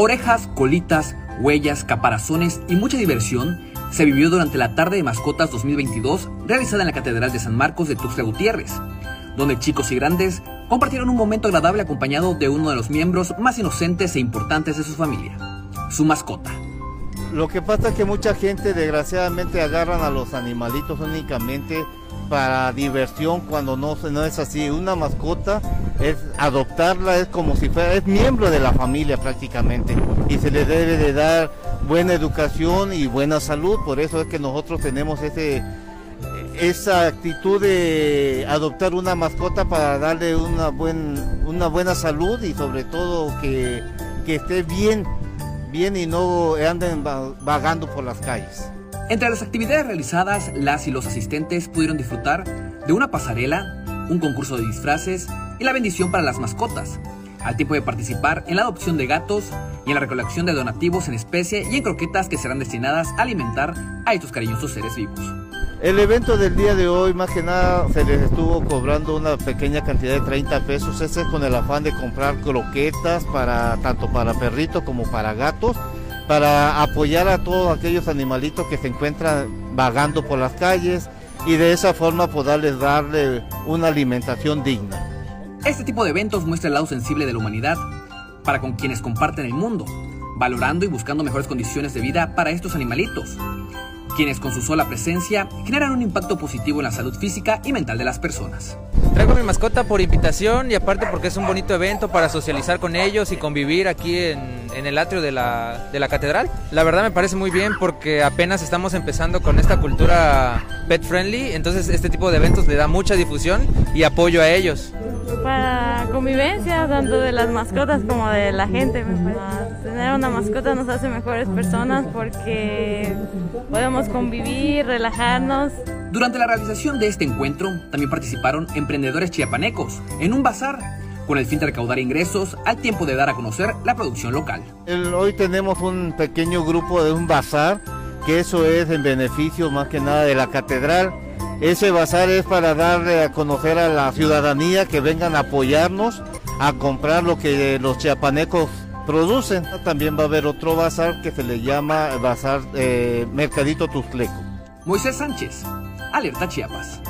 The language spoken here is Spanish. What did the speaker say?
Orejas, colitas, huellas, caparazones y mucha diversión se vivió durante la tarde de mascotas 2022 realizada en la Catedral de San Marcos de Tuxtla Gutiérrez, donde chicos y grandes compartieron un momento agradable acompañado de uno de los miembros más inocentes e importantes de su familia, su mascota. Lo que pasa es que mucha gente desgraciadamente agarran a los animalitos únicamente para diversión cuando no, no es así. Una mascota es adoptarla, es como si fuera, es miembro de la familia prácticamente y se le debe de dar buena educación y buena salud. Por eso es que nosotros tenemos esa actitud de adoptar una mascota para darle una, buen, una buena salud y sobre todo que, que esté bien, bien y no anden vagando por las calles. Entre las actividades realizadas, las y los asistentes pudieron disfrutar de una pasarela, un concurso de disfraces y la bendición para las mascotas, al tiempo de participar en la adopción de gatos y en la recolección de donativos en especie y en croquetas que serán destinadas a alimentar a estos cariñosos seres vivos. El evento del día de hoy, más que nada, se les estuvo cobrando una pequeña cantidad de 30 pesos. Ese es con el afán de comprar croquetas para tanto para perritos como para gatos para apoyar a todos aquellos animalitos que se encuentran vagando por las calles y de esa forma poderles darle una alimentación digna. Este tipo de eventos muestra el lado sensible de la humanidad para con quienes comparten el mundo, valorando y buscando mejores condiciones de vida para estos animalitos, quienes con su sola presencia generan un impacto positivo en la salud física y mental de las personas. Traigo a mi mascota por invitación y aparte porque es un bonito evento para socializar con ellos y convivir aquí en, el atrio de la, de la catedral. La verdad me parece muy bien porque apenas estamos empezando con esta cultura pet friendly, entonces este tipo de eventos le da mucha difusión y apoyo a ellos. Para convivencia, tanto de las mascotas como de la gente. Tener una mascota nos hace mejores personas porque podemos convivir, relajarnos. Durante la realización de este encuentro, también participaron emprendedores chiapanecos en un bazar con el fin de recaudar ingresos al tiempo de dar a conocer la producción local. hoy tenemos un pequeño grupo de un bazar, que eso es en beneficio más que nada de la catedral. Ese bazar es para darle a conocer a la ciudadanía que vengan a apoyarnos a comprar lo que los chiapanecos producen. También va a haber otro bazar que se le llama Bazar eh, Mercadito Tuzleco. Moisés Sánchez, Alerta Chiapas.